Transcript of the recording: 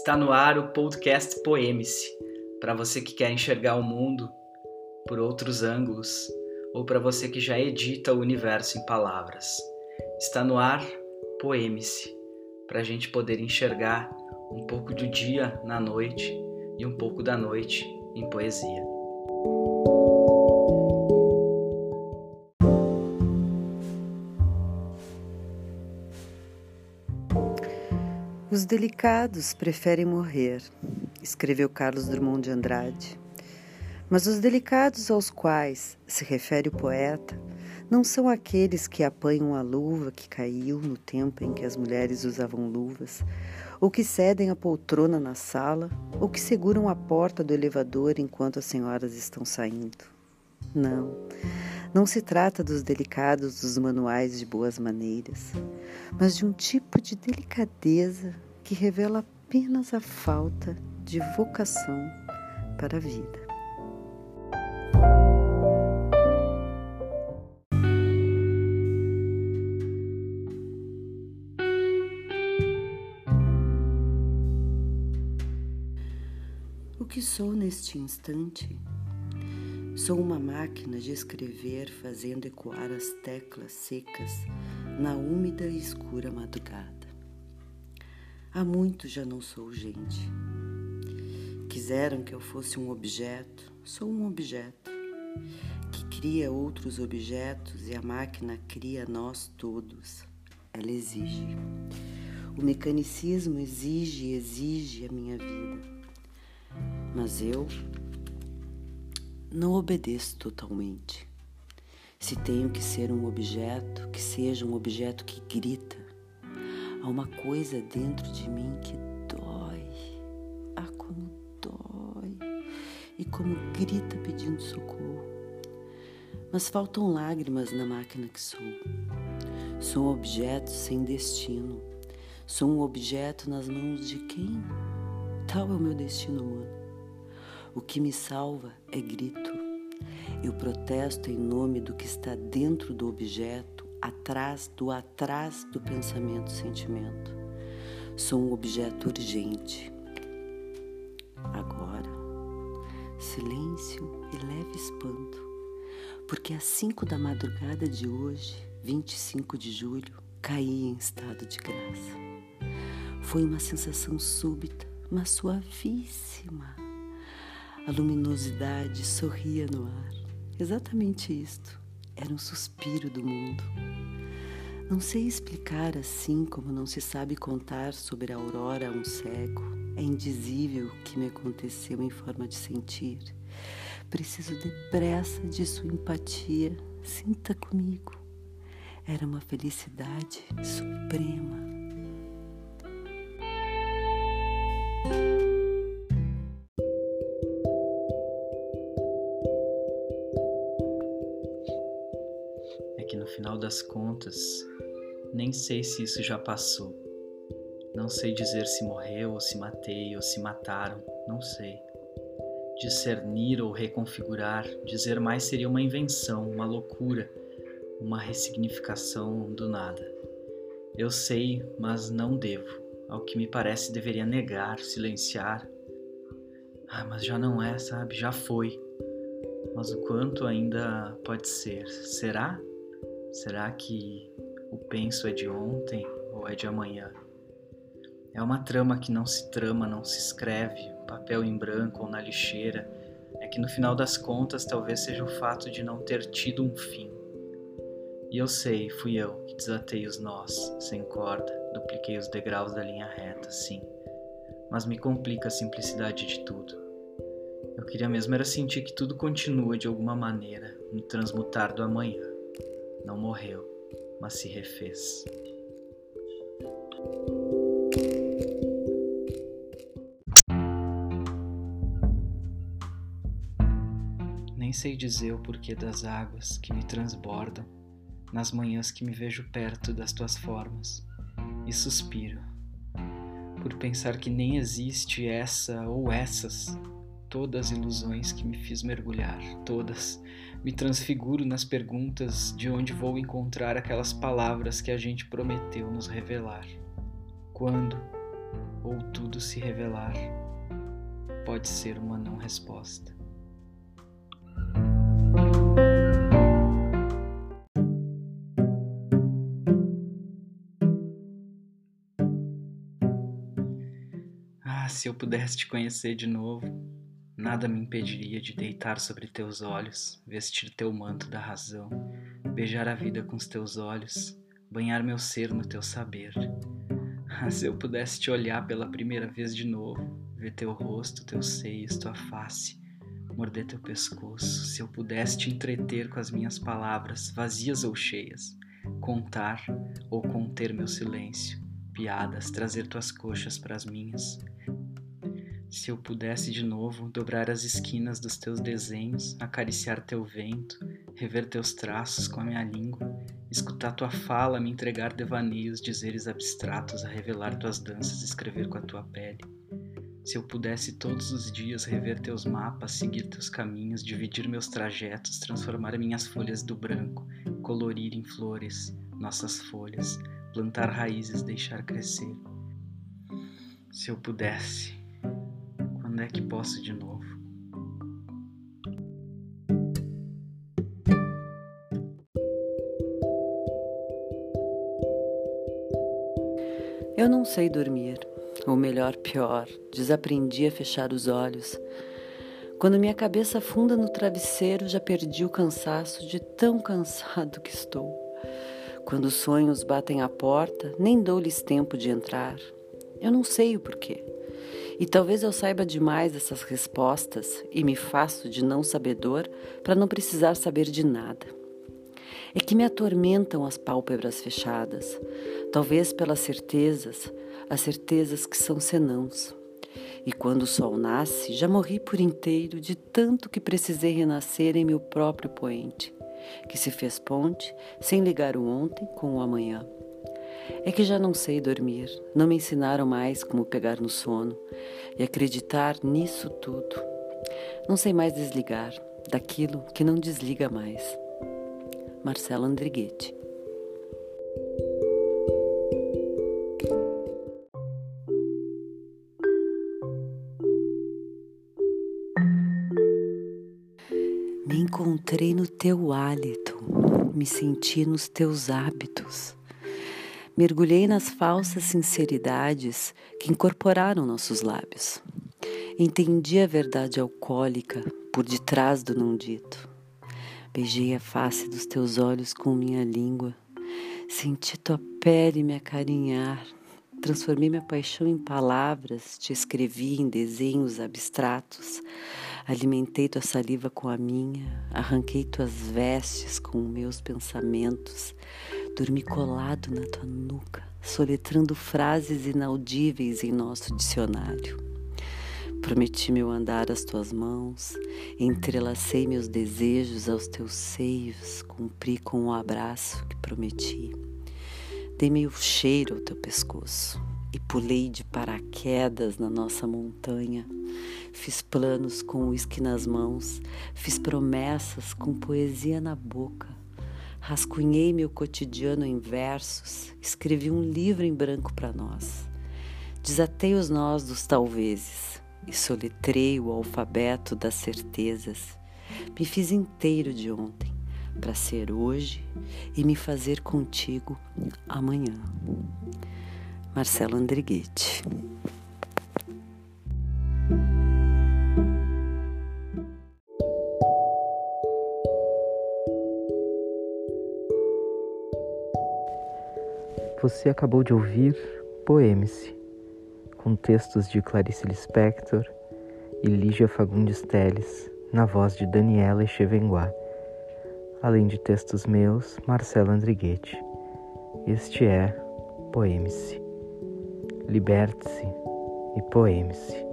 Está no ar o podcast Poemice, para você que quer enxergar o mundo por outros ângulos ou para você que já edita o universo em palavras. Está no ar Poemice, para a gente poder enxergar um pouco do dia na noite e um pouco da noite em poesia. Os delicados preferem morrer, escreveu Carlos Drummond de Andrade. Mas os delicados aos quais se refere o poeta não são aqueles que apanham a luva que caiu no tempo em que as mulheres usavam luvas, ou que cedem a poltrona na sala, ou que seguram a porta do elevador enquanto as senhoras estão saindo. Não, não se trata dos delicados dos manuais de boas maneiras, mas de um tipo de delicadeza que revela apenas a falta de vocação para a vida. O que sou neste instante? Sou uma máquina de escrever fazendo ecoar as teclas secas na úmida e escura madrugada. Há muito já não sou gente. Quiseram que eu fosse um objeto, sou um objeto que cria outros objetos e a máquina cria nós todos. Ela exige. O mecanicismo exige e exige a minha vida. Mas eu não obedeço totalmente. Se tenho que ser um objeto, que seja um objeto que grita. Uma coisa dentro de mim que dói. Ah, como dói! E como grita pedindo socorro. Mas faltam lágrimas na máquina que sou. Sou um objeto sem destino. Sou um objeto nas mãos de quem? Tal é o meu destino humano. O que me salva é grito. Eu protesto em nome do que está dentro do objeto, atrás do atrás do pensamento sentimento. Sou um objeto urgente. Agora, silêncio e leve espanto, porque às cinco da madrugada de hoje, 25 de julho, caí em estado de graça. Foi uma sensação súbita, mas suavíssima a luminosidade sorria no ar. Exatamente isto. Era um suspiro do mundo. Não sei explicar assim como não se sabe contar sobre a aurora a um cego. É indizível o que me aconteceu em forma de sentir. Preciso depressa de sua empatia. Sinta comigo. Era uma felicidade suprema. Das contas, nem sei se isso já passou. Não sei dizer se morreu ou se matei ou se mataram, não sei. Discernir ou reconfigurar, dizer mais seria uma invenção, uma loucura, uma ressignificação do nada. Eu sei, mas não devo. Ao que me parece, deveria negar, silenciar. Ah, mas já não é, sabe? Já foi. Mas o quanto ainda pode ser? Será? Será que o penso é de ontem ou é de amanhã? É uma trama que não se trama, não se escreve, papel em branco ou na lixeira. É que no final das contas talvez seja o fato de não ter tido um fim. E eu sei, fui eu que desatei os nós, sem corda, dupliquei os degraus da linha reta, sim. Mas me complica a simplicidade de tudo. Eu queria mesmo era sentir que tudo continua de alguma maneira no transmutar do amanhã não morreu, mas se refez. Nem sei dizer o porquê das águas que me transbordam nas manhãs que me vejo perto das tuas formas e suspiro por pensar que nem existe essa ou essas todas as ilusões que me fiz mergulhar, todas. Me transfiguro nas perguntas de onde vou encontrar aquelas palavras que a gente prometeu nos revelar. Quando? ou tudo se revelar, pode ser uma não resposta. Ah, se eu pudesse te conhecer de novo, nada me impediria de deitar sobre teus olhos, vestir teu manto da razão, beijar a vida com os teus olhos, banhar meu ser no teu saber. Ah, se eu pudesse te olhar pela primeira vez de novo, ver teu rosto, teus seios, tua face, morder teu pescoço, se eu pudesse te entreter com as minhas palavras, vazias ou cheias, contar ou conter meu silêncio, piadas, trazer tuas coxas para as minhas. Se eu pudesse de novo dobrar as esquinas dos teus desenhos, acariciar teu vento, rever teus traços com a minha língua, escutar tua fala, me entregar devaneios, dizeres abstratos, a revelar tuas danças, escrever com a tua pele. Se eu pudesse todos os dias rever teus mapas, seguir teus caminhos, dividir meus trajetos, transformar minhas folhas do branco, colorir em flores nossas folhas, plantar raízes, deixar crescer. Se eu pudesse, quando é que posso de novo? Eu não sei dormir, ou melhor, pior, desaprendi a fechar os olhos. Quando minha cabeça afunda no travesseiro, já perdi o cansaço de tão cansado que estou. Quando os sonhos batem à porta, nem dou-lhes tempo de entrar. Eu não sei o porquê. E talvez eu saiba demais essas respostas e me faço de não sabedor para não precisar saber de nada é que me atormentam as pálpebras fechadas, talvez pelas certezas, as certezas que são senãos. E quando o sol nasce, já morri por inteiro de tanto que precisei renascer em meu próprio poente, que se fez ponte sem ligar o ontem com o amanhã. É que já não sei dormir, não me ensinaram mais como pegar no sono e acreditar nisso tudo. Não sei mais desligar daquilo que não desliga mais. Marcelo Andrighetti. Me encontrei no teu hálito, me senti nos teus hábitos. Mergulhei nas falsas sinceridades que incorporaram nossos lábios. Entendi a verdade alcoólica por detrás do não dito. Beijei a face dos teus olhos com minha língua. Senti tua pele me acarinhar. Transformei minha paixão em palavras, te escrevi em desenhos abstratos. Alimentei tua saliva com a minha, arranquei tuas vestes com meus pensamentos. Dormi colado na tua nuca, soletrando frases inaudíveis em nosso dicionário. Prometi meu andar às tuas mãos, entrelacei meus desejos aos teus seios, cumpri com o abraço que prometi. Dei meu cheiro ao teu pescoço e pulei de paraquedas na nossa montanha. Fiz planos com uísque nas mãos, fiz promessas com poesia na boca. Rascunhei meu cotidiano em versos, escrevi um livro em branco para nós. Desatei os nós dos talvezes, e soletrei o alfabeto das certezas. Me fiz inteiro de ontem para ser hoje e me fazer contigo amanhã. Marcelo Andrighetti. Você acabou de ouvir Poeme-se com textos de Clarice Lispector e Lígia Fagundes Teles, na voz de Daniela Echevenguá, além de textos meus, Marcelo Andrighetti. Este é Poeme-se. Liberte-se e poeme-se.